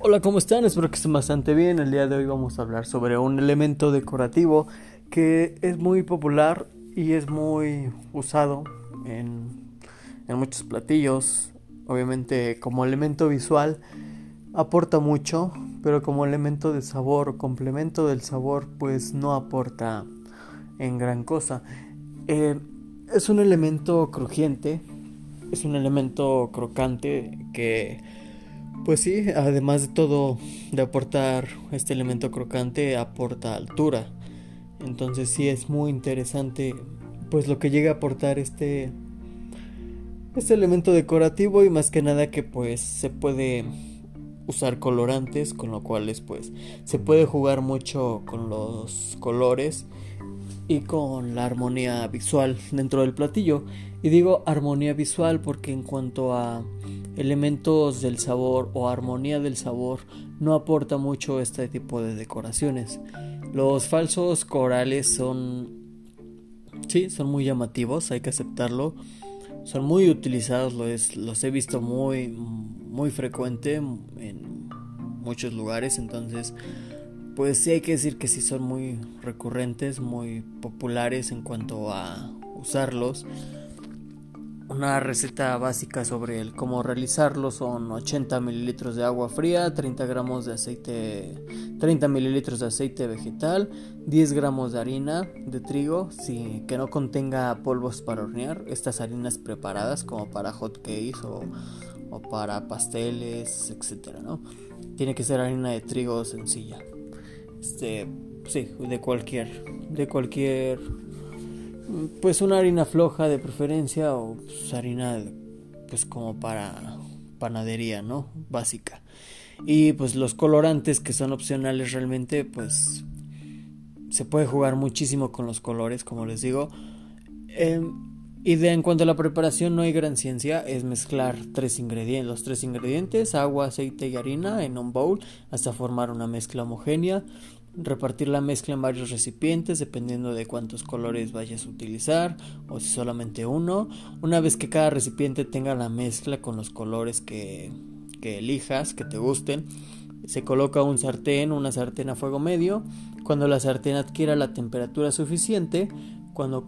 Hola, ¿cómo están? Espero que estén bastante bien. El día de hoy vamos a hablar sobre un elemento decorativo que es muy popular y es muy usado en, en muchos platillos. Obviamente como elemento visual aporta mucho, pero como elemento de sabor complemento del sabor pues no aporta en gran cosa. Eh, es un elemento crujiente, es un elemento crocante que pues sí, además de todo de aportar este elemento crocante, aporta altura. Entonces sí es muy interesante pues lo que llega a aportar este este elemento decorativo y más que nada que pues se puede usar colorantes, con lo cual pues se puede jugar mucho con los colores y con la armonía visual dentro del platillo. Y digo armonía visual porque en cuanto a elementos del sabor o armonía del sabor no aporta mucho este tipo de decoraciones. Los falsos corales son sí, son muy llamativos, hay que aceptarlo. Son muy utilizados, los, he visto muy muy frecuente en muchos lugares, entonces pues sí hay que decir que sí son muy recurrentes, muy populares en cuanto a usarlos una receta básica sobre el cómo realizarlo son 80 mililitros de agua fría, 30 gramos de aceite, 30 mililitros de aceite vegetal, 10 gramos de harina de trigo, si, que no contenga polvos para hornear, estas harinas preparadas como para hot cakes o, o para pasteles, etcétera, ¿no? Tiene que ser harina de trigo sencilla. Este, sí, de cualquier, de cualquier pues una harina floja de preferencia o pues, harina pues como para panadería, ¿no? Básica. Y pues los colorantes que son opcionales realmente pues se puede jugar muchísimo con los colores, como les digo. Em, y de, en cuanto a la preparación no hay gran ciencia, es mezclar tres ingredientes, los tres ingredientes, agua, aceite y harina en un bowl hasta formar una mezcla homogénea repartir la mezcla en varios recipientes dependiendo de cuántos colores vayas a utilizar o si solamente uno. Una vez que cada recipiente tenga la mezcla con los colores que, que elijas, que te gusten, se coloca un sartén, una sartén a fuego medio. Cuando la sartén adquiera la temperatura suficiente, cuando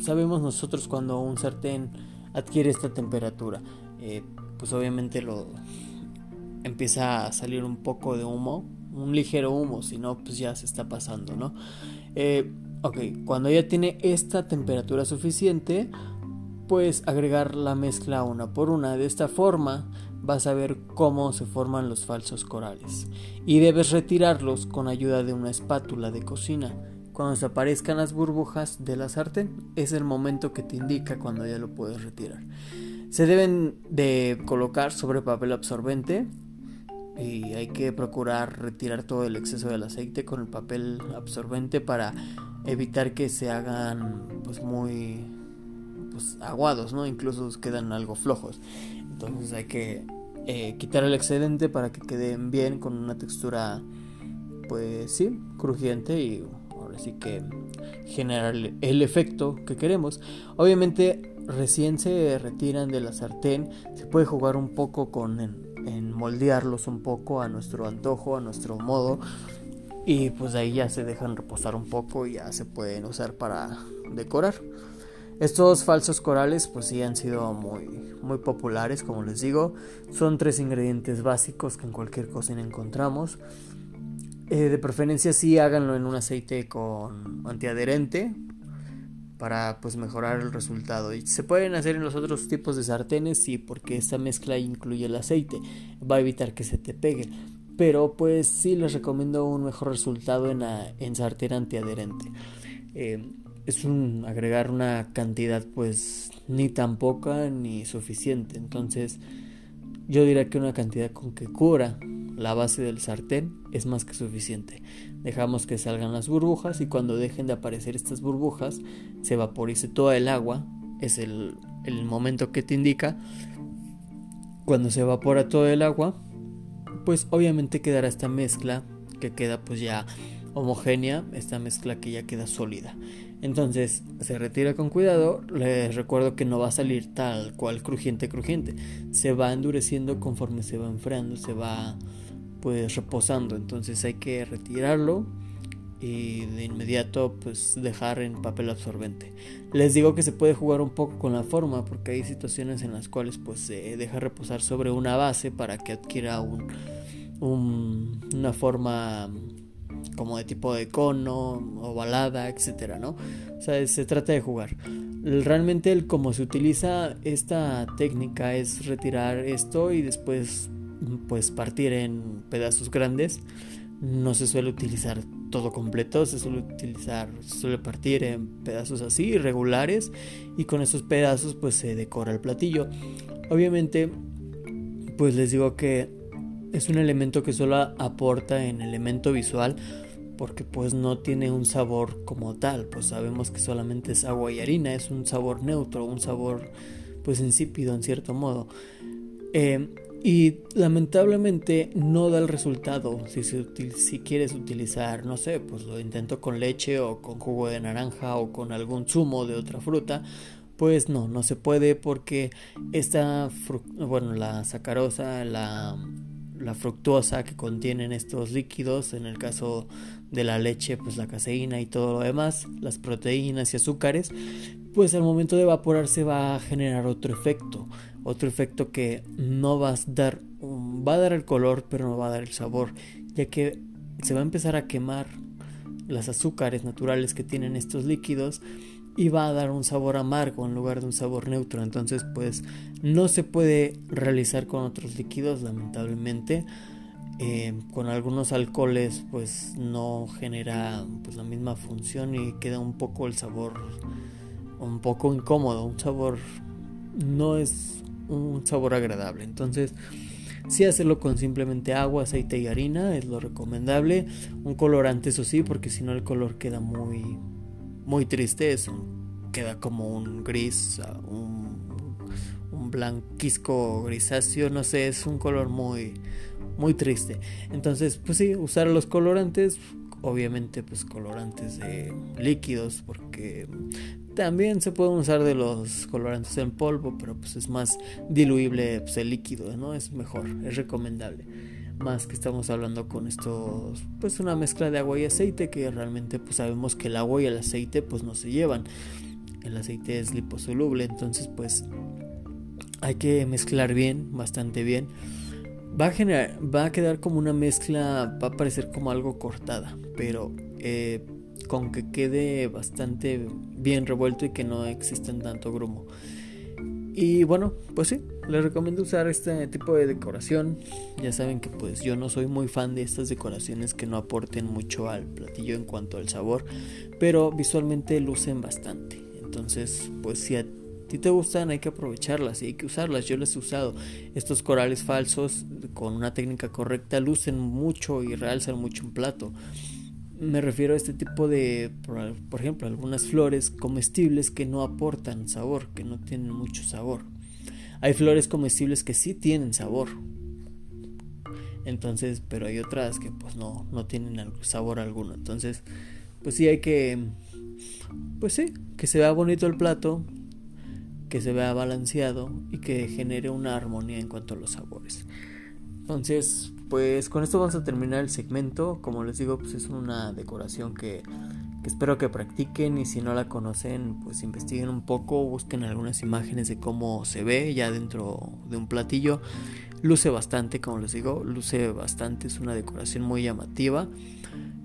sabemos nosotros cuando un sartén adquiere esta temperatura, eh, pues obviamente lo empieza a salir un poco de humo un ligero humo, si no, pues ya se está pasando, ¿no? Eh, ok, cuando ya tiene esta temperatura suficiente, pues agregar la mezcla una por una. De esta forma vas a ver cómo se forman los falsos corales. Y debes retirarlos con ayuda de una espátula de cocina. Cuando se aparezcan las burbujas de la sartén, es el momento que te indica cuando ya lo puedes retirar. Se deben de colocar sobre papel absorbente y hay que procurar retirar todo el exceso del aceite con el papel absorbente para evitar que se hagan pues muy pues, aguados no incluso quedan algo flojos. Entonces hay que eh, quitar el excedente para que queden bien con una textura pues sí crujiente y ahora sí que generar el efecto que queremos. Obviamente recién se retiran de la sartén se puede jugar un poco con en moldearlos un poco a nuestro antojo, a nuestro modo. Y pues ahí ya se dejan reposar un poco y ya se pueden usar para decorar. Estos falsos corales pues sí han sido muy, muy populares como les digo. Son tres ingredientes básicos que en cualquier cocina encontramos. Eh, de preferencia sí háganlo en un aceite con antiadherente para pues mejorar el resultado. Y se pueden hacer en los otros tipos de sartenes, sí, porque esta mezcla incluye el aceite, va a evitar que se te pegue. Pero pues sí les recomiendo un mejor resultado en, en sartén antiadherente. Eh, es un agregar una cantidad pues ni tan poca ni suficiente. Entonces yo diría que una cantidad con que cura la base del sartén es más que suficiente. Dejamos que salgan las burbujas y cuando dejen de aparecer estas burbujas se vaporice toda el agua. Es el, el momento que te indica. Cuando se evapora todo el agua, pues obviamente quedará esta mezcla que queda pues ya homogénea, esta mezcla que ya queda sólida. Entonces se retira con cuidado. Les recuerdo que no va a salir tal cual crujiente, crujiente. Se va endureciendo conforme se va enfriando, se va pues reposando. Entonces hay que retirarlo y de inmediato pues dejar en papel absorbente. Les digo que se puede jugar un poco con la forma porque hay situaciones en las cuales pues se deja reposar sobre una base para que adquiera un, una forma como de tipo de cono, ovalada, etcétera, ¿no? O sea, se trata de jugar. Realmente el cómo se utiliza esta técnica es retirar esto y después pues partir en pedazos grandes. No se suele utilizar todo completo, se suele utilizar, se suele partir en pedazos así, irregulares, y con esos pedazos pues se decora el platillo. Obviamente, pues les digo que es un elemento que solo aporta en elemento visual porque pues no tiene un sabor como tal, pues sabemos que solamente es agua y harina, es un sabor neutro, un sabor pues insípido en cierto modo. Eh, y lamentablemente no da el resultado si, si quieres utilizar, no sé, pues lo intento con leche o con jugo de naranja o con algún zumo de otra fruta, pues no, no se puede porque esta, bueno, la sacarosa, la la fructuosa que contienen estos líquidos, en el caso de la leche, pues la caseína y todo lo demás, las proteínas y azúcares, pues al momento de evaporarse va a generar otro efecto, otro efecto que no va a dar, va a dar el color, pero no va a dar el sabor, ya que se va a empezar a quemar las azúcares naturales que tienen estos líquidos y va a dar un sabor amargo en lugar de un sabor neutro. Entonces, pues no se puede realizar con otros líquidos, lamentablemente. Eh, con algunos alcoholes, pues no genera pues, la misma función y queda un poco el sabor un poco incómodo. Un sabor no es un sabor agradable. Entonces, si hacerlo con simplemente agua, aceite y harina es lo recomendable. Un colorante, eso sí, porque si no el color queda muy muy triste, es queda como un gris, un, un blanquisco grisáceo, no sé, es un color muy, muy triste. Entonces, pues sí, usar los colorantes, obviamente pues colorantes de líquidos, porque también se pueden usar de los colorantes en polvo, pero pues es más diluible pues, el líquido, ¿no? Es mejor, es recomendable. Más que estamos hablando con esto pues una mezcla de agua y aceite que realmente pues sabemos que el agua y el aceite pues no se llevan. El aceite es liposoluble entonces pues hay que mezclar bien bastante bien va a generar va a quedar como una mezcla va a parecer como algo cortada pero eh, con que quede bastante bien revuelto y que no exista tanto grumo y bueno, pues sí, les recomiendo usar este tipo de decoración. Ya saben que pues yo no soy muy fan de estas decoraciones que no aporten mucho al platillo en cuanto al sabor, pero visualmente lucen bastante. Entonces, pues si a ti te gustan hay que aprovecharlas y hay que usarlas. Yo les he usado estos corales falsos con una técnica correcta, lucen mucho y realzan mucho un plato. Me refiero a este tipo de, por, ejemplo, algunas flores comestibles que no aportan sabor, que no tienen mucho sabor. Hay flores comestibles que sí tienen sabor. Entonces, pero hay otras que pues no, no tienen sabor alguno. Entonces, pues sí hay que, pues sí, que se vea bonito el plato, que se vea balanceado y que genere una armonía en cuanto a los sabores. Entonces, pues con esto vamos a terminar el segmento. Como les digo, pues es una decoración que, espero que practiquen y si no la conocen, pues investiguen un poco, busquen algunas imágenes de cómo se ve ya dentro de un platillo. Luce bastante, como les digo, luce bastante, es una decoración muy llamativa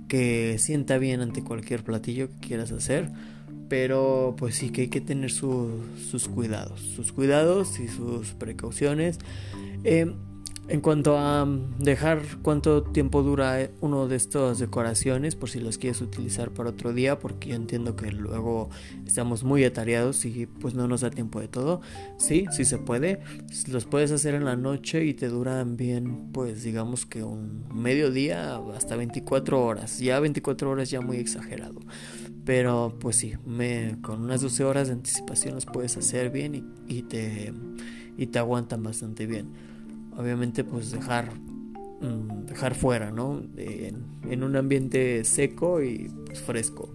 que sienta bien ante cualquier platillo que quieras hacer. Pero pues sí que hay que tener sus cuidados, sus cuidados y sus precauciones. Eh, en cuanto a mm, dejar cuánto tiempo dura eh, uno de estas decoraciones, por si los quieres utilizar para otro día, porque yo entiendo que luego estamos muy atareados y pues no nos da tiempo de todo. Sí, sí se puede. Los puedes hacer en la noche y te duran bien, pues digamos que un mediodía hasta 24 horas. Ya 24 horas ya muy exagerado. Pero pues sí, me, con unas 12 horas de anticipación los puedes hacer bien y, te, y te aguantan bastante bien. Obviamente pues dejar mm, dejar fuera no en, un ambiente seco y pues, fresco.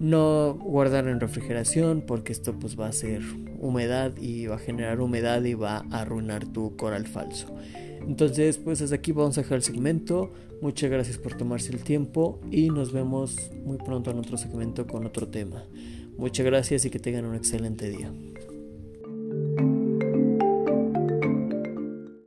No guardar en refrigeración porque esto pues va a ser humedad y va a generar humedad y va a arruinar tu coral falso. Entonces pues hasta aquí vamos a dejar el segmento. Muchas gracias por tomarse el tiempo y nos vemos muy pronto en otro segmento con otro tema. Muchas gracias y que tengan un excelente día.